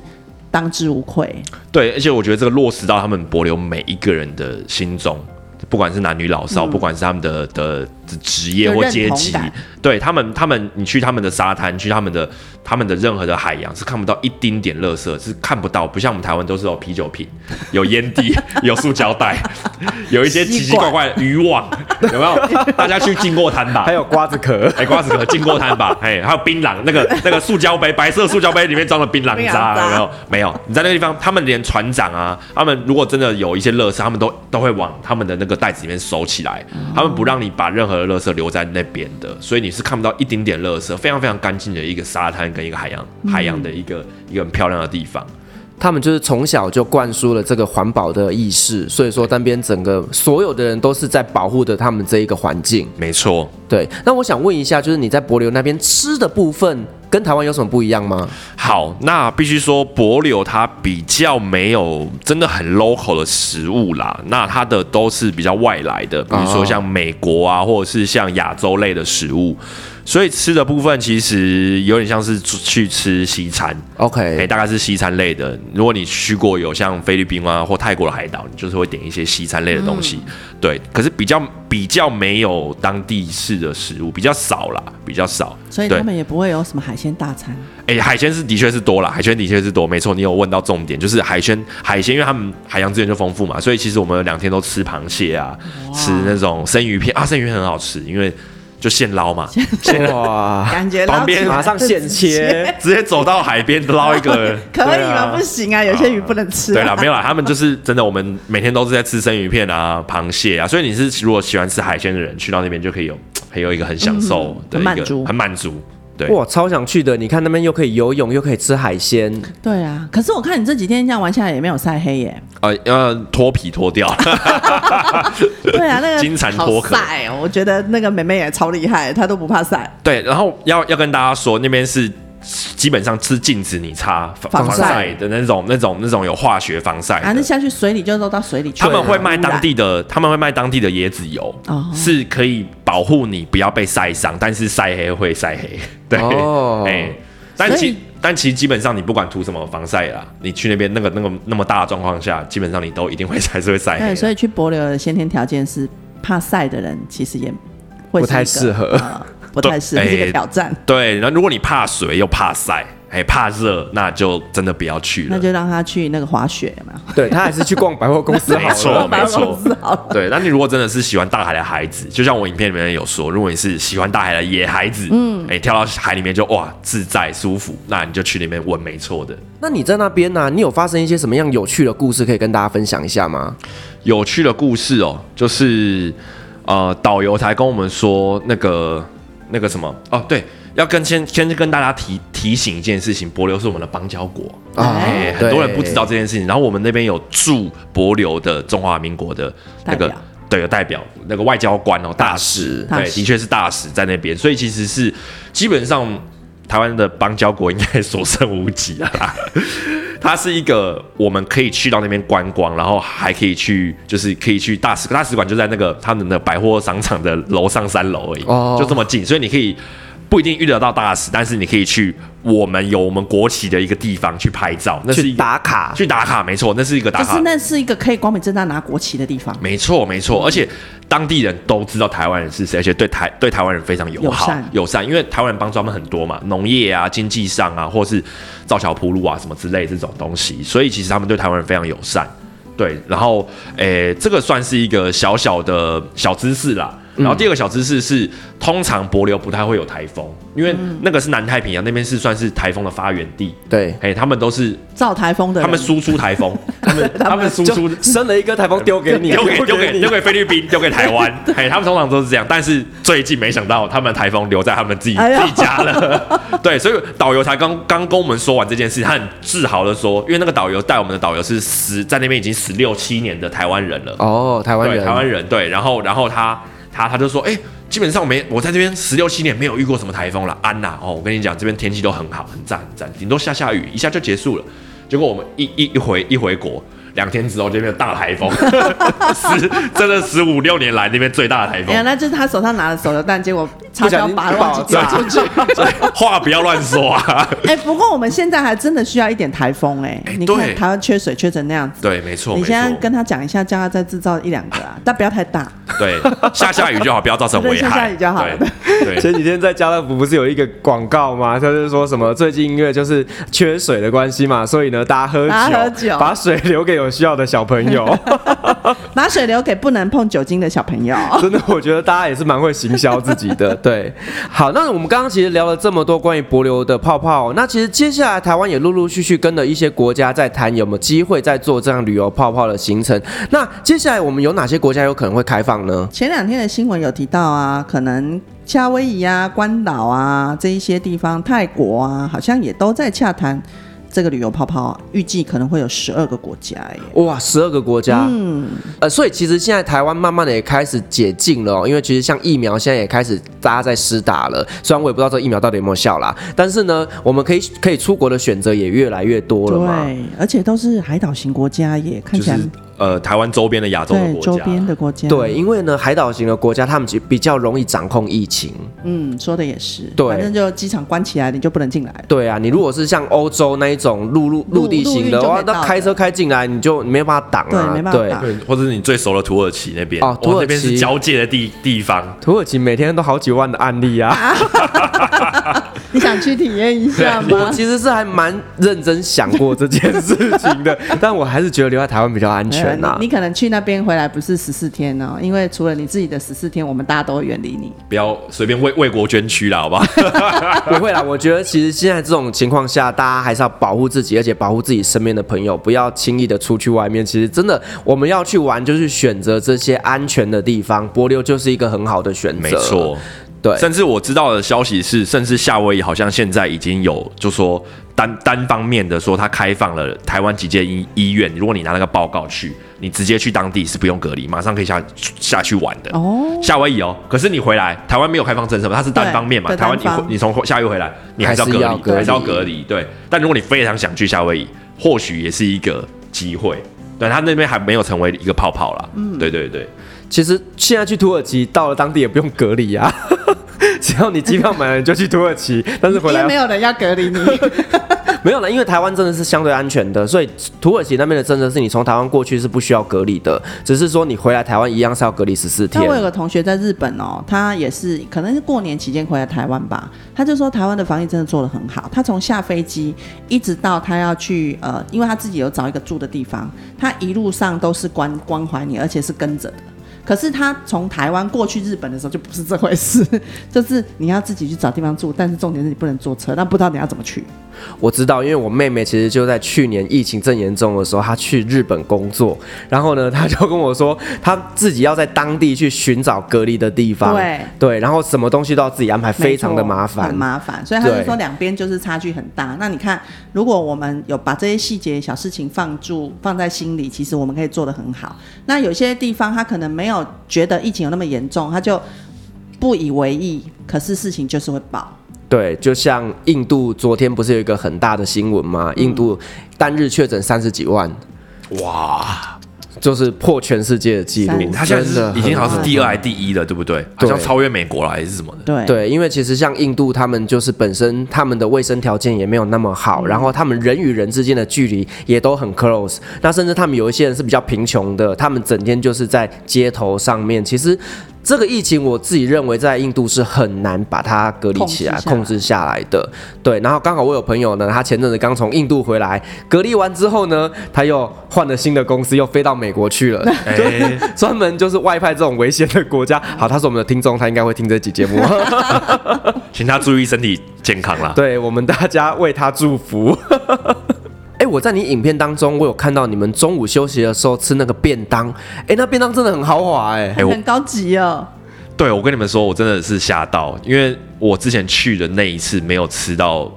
当之无愧。对，而且我觉得这个落实到他们博流每一个人的心中，不管是男女老少，嗯、不管是他们的的职业或阶级，对他们，他们你去他们的沙滩，去他们的。他们的任何的海洋是看不到一丁点垃圾，是看不到，不像我们台湾都是有啤酒瓶、有烟蒂、有塑胶袋，有一些奇奇怪怪的渔网，有没有？大家去经过滩吧，还有瓜子壳，哎、欸，瓜子壳经过滩吧，哎，还有槟榔，那个那个塑胶杯，白色塑胶杯里面装了槟榔渣，有没有？没有。你在那个地方，他们连船长啊，他们如果真的有一些垃圾，他们都都会往他们的那个袋子里面收起来，他们不让你把任何的垃圾留在那边的，所以你是看不到一丁点垃圾，非常非常干净的一个沙滩。跟一个海洋，海洋的一个、嗯、一个很漂亮的地方，他们就是从小就灌输了这个环保的意识，所以说那边整个所有的人都是在保护着他们这一个环境。没错，对。那我想问一下，就是你在帛琉那边吃的部分，跟台湾有什么不一样吗？好，那必须说帛琉它比较没有真的很 local 的食物啦，那它的都是比较外来的，比如说像美国啊，或者是像亚洲类的食物。所以吃的部分其实有点像是去吃西餐，OK，哎、欸，大概是西餐类的。如果你去过有像菲律宾啊或泰国的海岛，你就是会点一些西餐类的东西，嗯、对。可是比较比较没有当地式的食物，比较少啦，比较少。所以他们也不会有什么海鲜大餐。哎、欸，海鲜是的确是多啦，海鲜的确是多，没错。你有问到重点，就是海鲜，海鲜，因为他们海洋资源就丰富嘛，所以其实我们两天都吃螃蟹啊，吃那种生鱼片啊，生鱼片很好吃，因为。就现捞嘛，现哇，感觉旁边马上现切，直接走到海边捞一个，可以吗？不行啊，有些鱼不能吃、啊。对了，没有啦，他们就是真的，我们每天都是在吃生鱼片啊、螃蟹啊，所以你是如果喜欢吃海鲜的人，去到那边就可以有，还有一个很享受的一个、嗯、很满足，很满足。哇，超想去的！你看那边又可以游泳，又可以吃海鲜。对啊，可是我看你这几天这样玩下来也没有晒黑耶。呃，要脱皮脱掉。对啊，那个金蝉脱壳。晒哦，我觉得那个妹妹也超厉害，她都不怕晒。对，然后要要跟大家说，那边是基本上是禁止你擦防晒的那种、那种、那种有化学防晒。啊，那下去水里就都到水里去。他们会卖当地的，他们会卖当地的椰子油，哦、是可以保护你不要被晒伤，但是晒黑会晒黑。对，哎、哦欸，但其但其实基本上你不管涂什么防晒啦，你去那边那个那个那么大的状况下，基本上你都一定会还是会晒黑。对，所以去帛琉的先天条件是怕晒的人，其实也会不太适合、呃，不太适合这个挑战。欸、对，然后如果你怕水又怕晒。哎，怕热，那就真的不要去了。那就让他去那个滑雪嘛。对，他还是去逛百货公司好了。没错，没错。对，那你如果真的是喜欢大海的孩子，就像我影片里面有说，如果你是喜欢大海的野孩子，嗯，哎，跳到海里面就哇自在舒服，那你就去里面玩，没错的。那你在那边呢、啊？你有发生一些什么样有趣的故事可以跟大家分享一下吗？有趣的故事哦，就是呃，导游才跟我们说那个那个什么哦，对。要跟先先跟大家提提醒一件事情，帛琉是我们的邦交国啊、哦欸，很多人不知道这件事情。然后我们那边有驻帛琉的中华民国的那个对，有代表那个外交官哦，大使，对，的确是大使在那边。所以其实是基本上台湾的邦交国应该所剩无几了啦。它是一个我们可以去到那边观光，然后还可以去就是可以去大使大使馆就在那个他们的百货商场的楼上三楼而已，哦，就这么近，所以你可以。不一定遇得到大使，但是你可以去我们有我们国旗的一个地方去拍照，那是打卡，去打卡，没错，那是一个打卡，就是那是一个可以光明正大拿国旗的地方。没错，没错，而且当地人都知道台湾人是谁，而且对台对台湾人非常友好友善，友善，因为台湾人帮助他们很多嘛，农业啊、经济上啊，或是造桥铺路啊什么之类这种东西，所以其实他们对台湾人非常友善。对，然后诶，这个算是一个小小的小知识啦。然后第二个小知识是，通常帛琉不太会有台风，因为那个是南太平洋那边是算是台风的发源地。对，哎，他们都是造台风的，他们输出台风，他们他们输出生了一个台风丢给你，丢给丢给丢给菲律宾，丢给台湾。哎，他们通常都是这样，但是最近没想到他们台风留在他们自己自己家了。对，所以导游才刚刚跟我们说完这件事，他很自豪的说，因为那个导游带我们的导游是十在那边已经十六七年的台湾人了。哦，台湾人，台湾人，对，然后然后他。他他就说，哎、基本上没我在这边十六七年没有遇过什么台风了，安呐、哦，我跟你讲，这边天气都很好，很赞很赞，顶多下下雨，一下就结束了。结果我们一一一回一回国。两天之后这边有大台风，十真的十五六年来那边最大的台风。哎呀，那就是他手上拿的手榴弹，结果插销把忘记掉出去。话不要乱说啊！哎，不过我们现在还真的需要一点台风哎。你看台湾缺水缺成那样子。对，没错。你现在跟他讲一下，叫他再制造一两个啊，但不要太大。对，下下雨就好，不要造成危害。下下雨就好了。对。前几天在家乐福不是有一个广告吗？他就是说什么最近因为就是缺水的关系嘛，所以呢大家喝酒，把水留给有需要的小朋友。有，把水留给不能碰酒精的小朋友。真的，我觉得大家也是蛮会行销自己的。对，好，那我们刚刚其实聊了这么多关于博流的泡泡，那其实接下来台湾也陆陆续续跟了一些国家在谈有没有机会在做这样旅游泡泡的行程。那接下来我们有哪些国家有可能会开放呢？前两天的新闻有提到啊，可能夏威夷啊、关岛啊这一些地方，泰国啊，好像也都在洽谈。这个旅游泡泡预计可能会有十二个国家耶！哇，十二个国家，嗯，呃，所以其实现在台湾慢慢的也开始解禁了哦，因为其实像疫苗现在也开始大家在施打了，虽然我也不知道这疫苗到底有没有效啦，但是呢，我们可以可以出国的选择也越来越多了嘛，对，而且都是海岛型国家耶，看起来。就是呃，台湾周边的亚洲的国家，周边的国家，对，因为呢，海岛型的国家，他们比较容易掌控疫情。嗯，说的也是，对，反正就机场关起来，你就不能进来。对啊，你如果是像欧洲那一种陆陆陆地型的话，那开车开进来，你就没办法挡啊。对，没办法挡。对，或者是你最熟的土耳其那边，哦，土耳其那边是交界的地地方。土耳其每天都好几万的案例啊。你想去体验一下吗？我其实是还蛮认真想过这件事情的，但我还是觉得留在台湾比较安全呐。你可能去那边回来不是十四天哦，因为除了你自己的十四天，我们大家都会远离你。不要随便为为国捐躯了，好不好？不会啦，我觉得其实现在这种情况下，大家还是要保护自己，而且保护自己身边的朋友，不要轻易的出去外面。其实真的，我们要去玩，就是选择这些安全的地方。帛琉就是一个很好的选择，没错。对，甚至我知道的消息是，甚至夏威夷好像现在已经有，就说单单方面的说，他开放了台湾几间医医院，如果你拿那个报告去，你直接去当地是不用隔离，马上可以下下去玩的。哦，夏威夷哦，可是你回来，台湾没有开放政策嘛，它是单方面嘛，台湾你你从夏威夷回来，你还是要隔离，还是要隔离。对，但如果你非常想去夏威夷，或许也是一个机会。对，他那边还没有成为一个泡泡啦。嗯，对对对。其实现在去土耳其，到了当地也不用隔离啊，只要你机票买了你就去土耳其，但是回来没有人要隔离你。没有了，因为台湾真的是相对安全的，所以土耳其那边的政策是你从台湾过去是不需要隔离的，只是说你回来台湾一样是要隔离十四天。我有个同学在日本哦，他也是可能是过年期间回来台湾吧，他就说台湾的防疫真的做得很好，他从下飞机一直到他要去呃，因为他自己有找一个住的地方，他一路上都是关关怀你，而且是跟着的。可是他从台湾过去日本的时候就不是这回事，就是你要自己去找地方住，但是重点是你不能坐车，但不知道你要怎么去。我知道，因为我妹妹其实就在去年疫情正严重的时候，她去日本工作，然后呢，她就跟我说，她自己要在当地去寻找隔离的地方，对对，然后什么东西都要自己安排，非常的麻烦，很麻烦。所以他就说两边就是差距很大。那你看，如果我们有把这些细节小事情放住放在心里，其实我们可以做得很好。那有些地方他可能没有。觉得疫情有那么严重，他就不以为意。可是事情就是会爆。对，就像印度昨天不是有一个很大的新闻吗？印度单日确诊三十几万，哇！就是破全世界的记录。三他现在是已经好像是第二还是第一了，对不对？好像超越美国了还是什么的。对对，因为其实像印度，他们就是本身他们的卫生条件也没有那么好，然后他们人与人之间的距离也都很 close。那甚至他们有一些人是比较贫穷的，他们整天就是在街头上面。其实这个疫情，我自己认为在印度是很难把它隔离起来、控控制制下来的。对，然后刚好我有朋友呢，他前阵子刚从印度回来，隔离完之后呢，他又换了新的公司，又飞到美国去了，哎，专门就是外派这种危险的国家。好，他是我们的听众，他应该会听这期节目。请他注意身体健康啦。对我们大家为他祝福。哎、我在你影片当中，我有看到你们中午休息的时候吃那个便当，哎，那便当真的很豪华哎。很高级哦。对，我跟你们说，我真的是吓到，因为我之前去的那一次没有吃到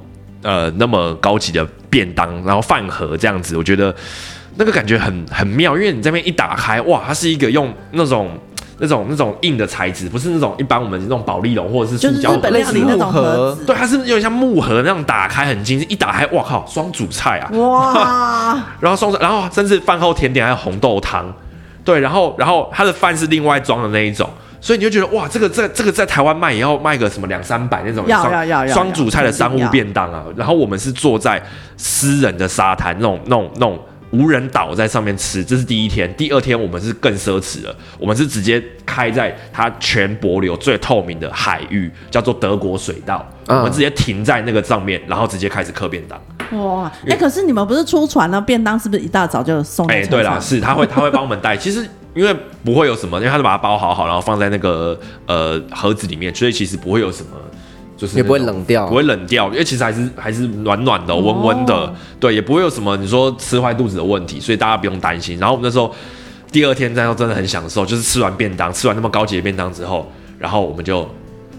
呃那么高级的便当，然后饭盒这样子，我觉得那个感觉很很妙，因为你这边一打开，哇，它是一个用那种。那种那种硬的材质，不是那种一般我们那种保利龙或者是塑胶就是日本料理那种盒。对，它是有点像木盒那样打开很精致，一打开，哇靠，双主菜啊！哇，然后双，然后甚至饭后甜点还有红豆汤，对，然后然后它的饭是另外装的那一种，所以你就觉得哇，这个在这个在台湾卖也要卖个什么两三百那种双要要要双主菜的商务便当啊。然后我们是坐在私人的沙滩那种那种那种无人岛在上面吃，这是第一天。第二天我们是更奢侈了，我们是直接开在它全帛流最透明的海域，叫做德国水道，嗯我们直接停在那个上面，然后直接开始刻便当。哇，哎，可是你们不是出船了，便当是不是一大早就送在哎？对啦，是他会他会帮我们带。其实因为不会有什么，因为他是把它包好好，然后放在那个呃盒子里面，所以其实不会有什么，就是也不会冷掉不会冷掉，因为其实还是还是暖暖的、温温的，哦对，也不会有什么你说吃坏肚子的问题，所以大家不用担心。然后我们那时候第二天在那真的很享受，就是吃完便当，吃完那么高级的便当之后，然后我们就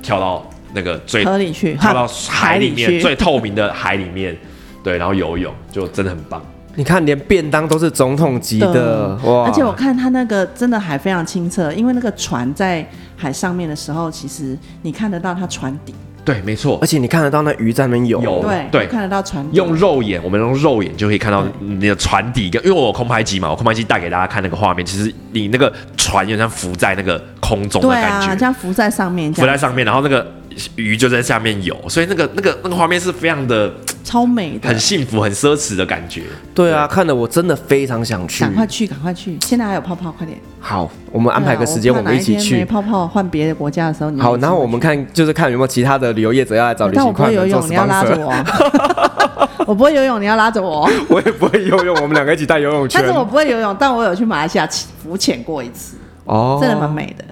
跳到那个最河里去跳到海里面最透明的海里面，对，然后游泳就真的很棒。你看，连便当都是总统级的哇！而且我看它那个真的还非常清澈，因为那个船在海上面的时候，其实你看得到它船底，对，没错。而。且你看得到那鱼在那边游，有对对。看得到船。用肉眼，我们用肉眼就可以看到你的船底跟，因为我有空拍机嘛，我空拍机带给大家看那个画面，其实你那个船有点像浮在那个空中的感觉，啊、像浮在上面，浮在上面，然后那个鱼就在下面游，所以那个那个那个画面是非常的超美的很，幸福、很奢侈的感觉。对啊，看得我真的非常想去。赶快去，赶快去！现在还有泡泡，快点好，我们安排个时间，啊我们一起去。泡泡换别的国家的时候，你好，然后我们看，就是看有没有其他的旅游业者要来找旅但我行快门做不会游泳，你要拉着 sponsor。我。我不会游泳，你要拉着我。我也不会游泳，我们两个一起带游泳圈但。是我不会游泳，但我有去马来西亚浮潜过一次，哦真的蛮美的。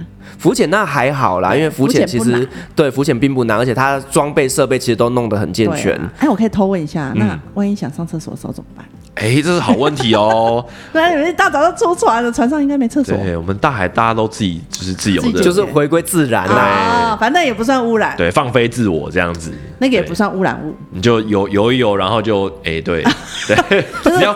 浮潜那还好啦，因为浮潜其实对浮潜并不难，而且它装备设备其实都弄得很健对全。啊哎，我可以偷问一下，那嗯万一想上厕所的时候怎么办？哎，这是好问题哦。对啊，你们一大早就坐船了，船上应该没厕所对我们大海，大家都自己就是自由的，就是回归自然啦。啊，反正也不算污染，对放飞自我这样子。那个也不算污染物。你就游游一游，然后就哎、对 对，只要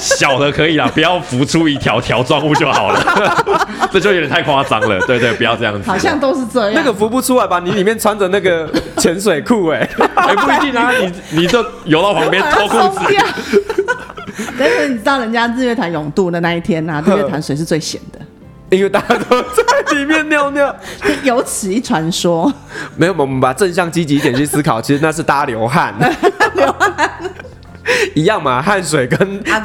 小的可以啦，不要浮出一条条状物就好了，这就有点太夸张了。对对，不要这样子。好像都是这样。那个浮不出来吧？你里面穿着那个潜水裤，哎，哎、不一定啊，你你就游到旁边脱裤子。掉。但是你知道人家日月潭泳渡的那一天呐、啊，日月潭水是最咸的，因为大家都在里面尿尿。有此一传说。没有，我们把正向积极一点去思考，其实那是大家流汗，流汗 一样嘛，汗水跟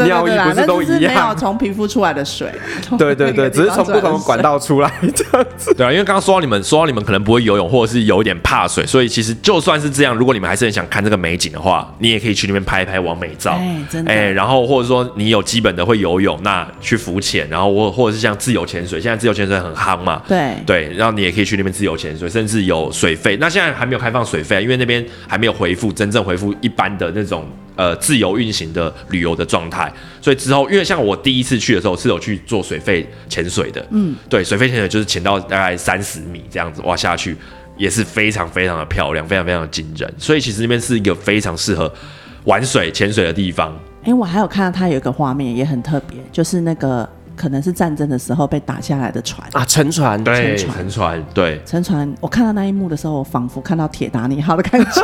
尿液，不是都一那就是没有样？从皮肤出来的水。对对对，只是从不同的管道。出来这样子。对啊，因为刚刚说到你们，说到你们可能不会游泳，或者是有一点怕水，所以其实就算是这样，如果你们还是很想看这个美景的话，你也可以去那边拍一拍完美照。哎真的哎，然后或者说你有基本的会游泳，那去浮潜，然后或或者是像自由潜水，现在自由潜水很夯嘛。对对，然后你也可以去那边自由潜水，甚至有水费。那现在还没有开放水费，因为那边还没有回复真正回复一般的那种呃自由运行的旅游的状态。所以之后，因为像我第一次去的时候是有去做水肺潜水的，嗯，对，水肺潜水就是潜到大概三十米这样子哇下去，也是非常非常的漂亮，非常非常的惊人。所以其实那边是一个非常适合玩水潜水的地方。哎，我还有看到它有一个画面也很特别，就是那个可能是战争的时候被打下来的船。啊，沉船，对，沉船。沉船，对，沉船。我看到那一幕的时候，我仿佛看到铁达尼号的感觉，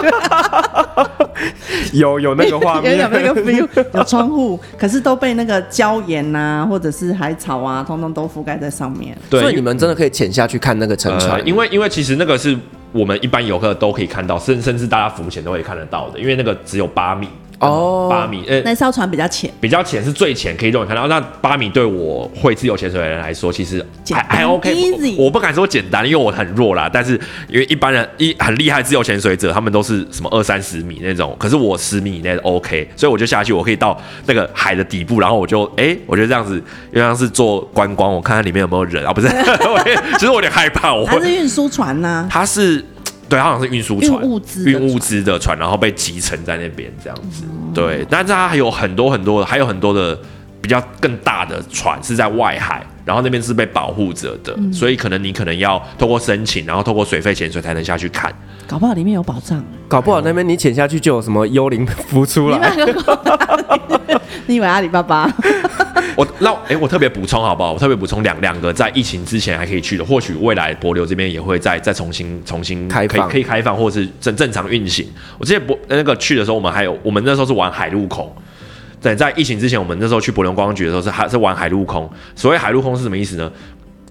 有有那个画面，有那个 view，有窗户，可是都被那个礁岩啊，或者是海草啊，通通都覆盖在上面。对，所以你们真的可以潜下去看那个沉船，呃，因为因为其实那个是我们一般游客都可以看到，甚甚至大家浮潜都可以看得到的，因为那个只有八米。哦，八米，呃，那艘船比较浅，比较浅是最浅，可以肉眼看到。那八米对我会自由潜水的人来说，其实还还 OK。我不敢说简单，因为我很弱啦。但是因为一般人一很厉害自由潜水者，他们都是什么二三十米那种，可是我十米以内 OK，所以我就下去，我可以到那个海的底部，然后我就哎、欸，我觉得这样子，就像是做观光，我看看里面有没有人啊？不是，其实我有点害怕。我它是运输船呢、啊？它是。对，好像是运输船，运物资，运物资的船，然后被集成在那边这样子。嗯、对，但是它还有很多很多，还有很多的比较更大的船是在外海，然后那边是被保护着的，嗯、所以可能你可能要透过申请，然后透过水费潜水才能下去看。搞不好里面有宝藏，搞不好那边你潜下去就有什么幽灵浮出来。你 以为阿里巴巴？我那哎、欸，我特别补充好不好？我特别补充两两个在疫情之前还可以去的，或许未来博流这边也会再再重新重新开放，可以可以开放，或者是正正常运行。我之前博那个去的时候，我们还有我们那时候是玩海陆空。对，在疫情之前，我们那时候去柏流观光局的时候是还是玩海陆空。所谓海陆空是什么意思呢？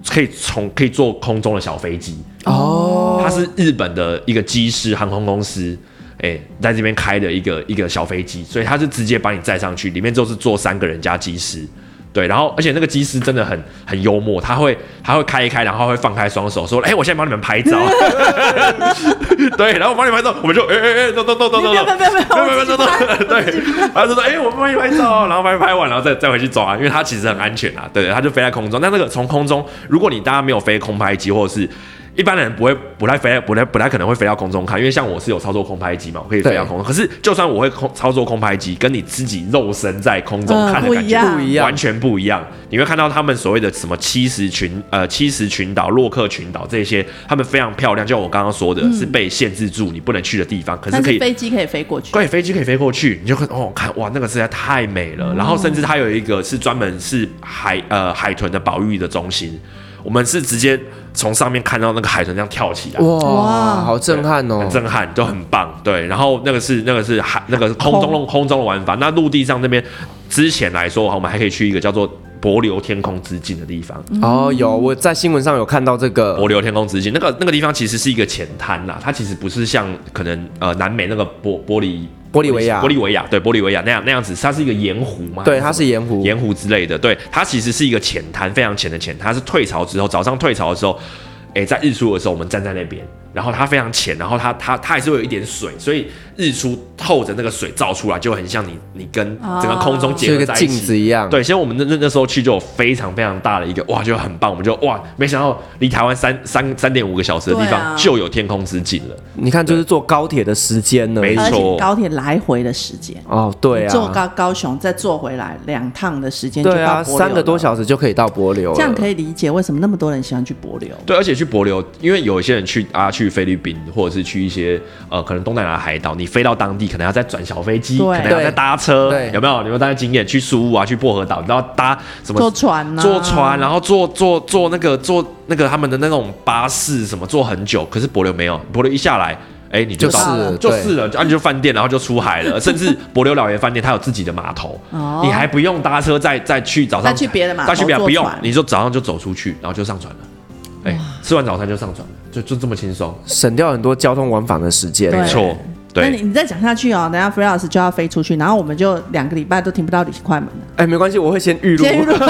可以从可以坐空中的小飞机哦，它是日本的一个机师航空公司。哎、欸，在这边开的一个一个小飞机，所以他是直接把你载上去，里面就是坐三个人加机师，对，然后而且那个机师真的很很幽默，他会他会开一开，然后会放开双手说，哎、欸，我现在帮你们拍照，对，然后我帮你拍照，我们就哎哎哎，走走走走走，走，走，走，走，走，走，对，然后就说，哎、欸，我们帮你拍照，然后拍拍完，然后再再回去抓，因为他其实很安全啊，对，他就飞在空中，但那个从空中，如果你大家没有飞空拍机或者是。一般人不会不太飞，不太不太可能会飞到空中看，因为像我是有操作空拍机嘛，我可以飞到空中。可是就算我会空操作空拍机，跟你自己肉身在空中看的感觉不一样，完全不一样。你会看到他们所谓的什么七十群呃七十群岛、洛克群岛这些，他们非常漂亮。就我刚刚说的是被限制住你不能去的地方，可是可以飞机可以飞过去，对，飞机可以飞过去，你就看哦看哇，那个实在太美了。然后甚至它有一个是专门是海呃海豚的保育的中心。我们是直接从上面看到那个海豚这样跳起来，哇，好震撼哦，很震撼，就很棒。对，然后那个是那个是海那个空中的空中的玩法。那陆地上那边之前来说，我们还可以去一个叫做帛琉天空之境的地方。哦，有我在新闻上有看到这个博流天空之境，那个那个地方其实是一个浅滩啦，它其实不是像可能呃南美那个玻玻璃。玻利维亚，玻利维亚，对，玻利维亚那样那样子，它是一个盐湖嘛？对，它是盐湖，盐湖之类的。对，它其实是一个浅滩，非常浅的浅滩。它是退潮之后，早上退潮的时候，哎，在日出的时候，我们站在那边。然后它非常浅，然后它它它还是会有一点水，所以日出透着那个水照出来，就很像你你跟整个空中结合在一起，镜子一样。对，所以我们那那那时候去就有非常非常大的一个哇，就很棒。我们就哇，没想到离台湾三三三点五个小时的地方就有天空之镜了。你看，就是坐高铁的时间呢，没错，高铁来回的时间哦，对啊，坐高高雄再坐回来两趟的时间，对啊，三个多小时就可以到柏流，这样可以理解为什么那么多人喜欢去柏流。对，而且去柏流，因为有一些人去啊，去菲律宾。或者是去一些呃，可能东南亚海岛，你飞到当地可能要再转小飞机，可能要再搭车，有没有？有没有大家经验？去苏屋啊，去薄荷岛，然后搭什么？坐船啊，坐船，然后坐坐坐那个坐那个他们的那种巴士，什么坐很久。可是帛琉没有，帛琉一下来，哎，你就到了，就是了，啊，你就饭店，然后就出海了。甚至帛琉老爷饭店，它有自己的码头，你还不用搭车再再去早上再去别的码头，再去别的不用，你就早上就走出去，然后就上船了。哎，吃完早餐就上床了，就就这么轻松，省掉很多交通往返的时间。没错，对。那你你再讲下去哦，等下 Fred 老师就要飞出去，然后我们就两个礼拜都听不到旅行快门了。哎，没关系，我会先预录。先预录。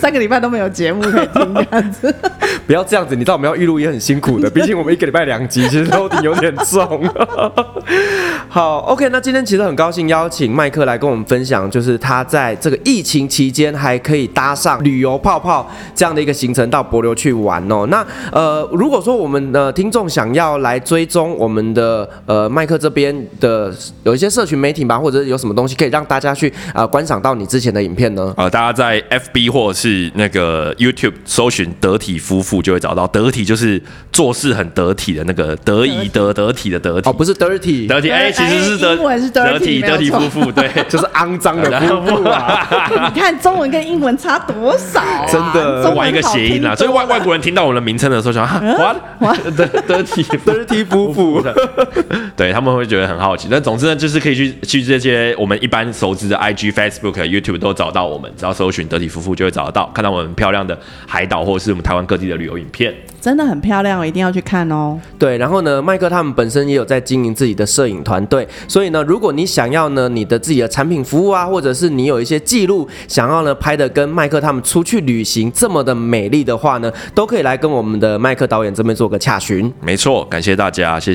三个礼拜都没有节目可以听，这样子。不要这样子，你知道我们要预录也很辛苦的，毕竟我们一个礼拜两集，其实都有点重。好，OK，那今天其实很高兴邀请麦克来跟我们分享，就是他在这个疫情期间还可以搭上旅游泡泡这样的一个行程到博流去玩哦。那呃，如果说我们的听众想要来追踪我们的呃麦克这边的有一些社群媒体吧，或者有什么东西可以让大家去啊、呃、观赏到你之前的影片呢？呃，大家在 FB 或是那个 YouTube 搜寻得体夫妇就会找到，得体就是做事很得体的那个得宜得得体的得体。哦，不是 dirty 得体哎，其实实是得英文是得体得体夫妇，对，就是肮脏的 夫妇啊。你看中文跟英文差多少啊？真的。中玩一个谐音啦，所以外外国人听到我们的名称的时候，想哇哇。得得体得体夫妇，对他们会觉得很好奇。但总之呢，就是可以去去这些我们一般熟知的 IG、Facebook、YouTube 都找到我们，只要搜寻得体夫妇就会找得到，看到我们漂亮的海岛或者是我们台湾各地的旅游影片，真的很漂亮，我一定要去看哦。对，然后呢，麦克他们本身也有在经营自己的摄影团队，所以呢，如果你想要呢，你的自己的产品服务啊，或者是你有一些记录，想要呢拍的跟麦克他们出去旅行这么的美丽的话呢，都可以来跟我们的麦克导演这边做个洽询。没错，感谢大家，谢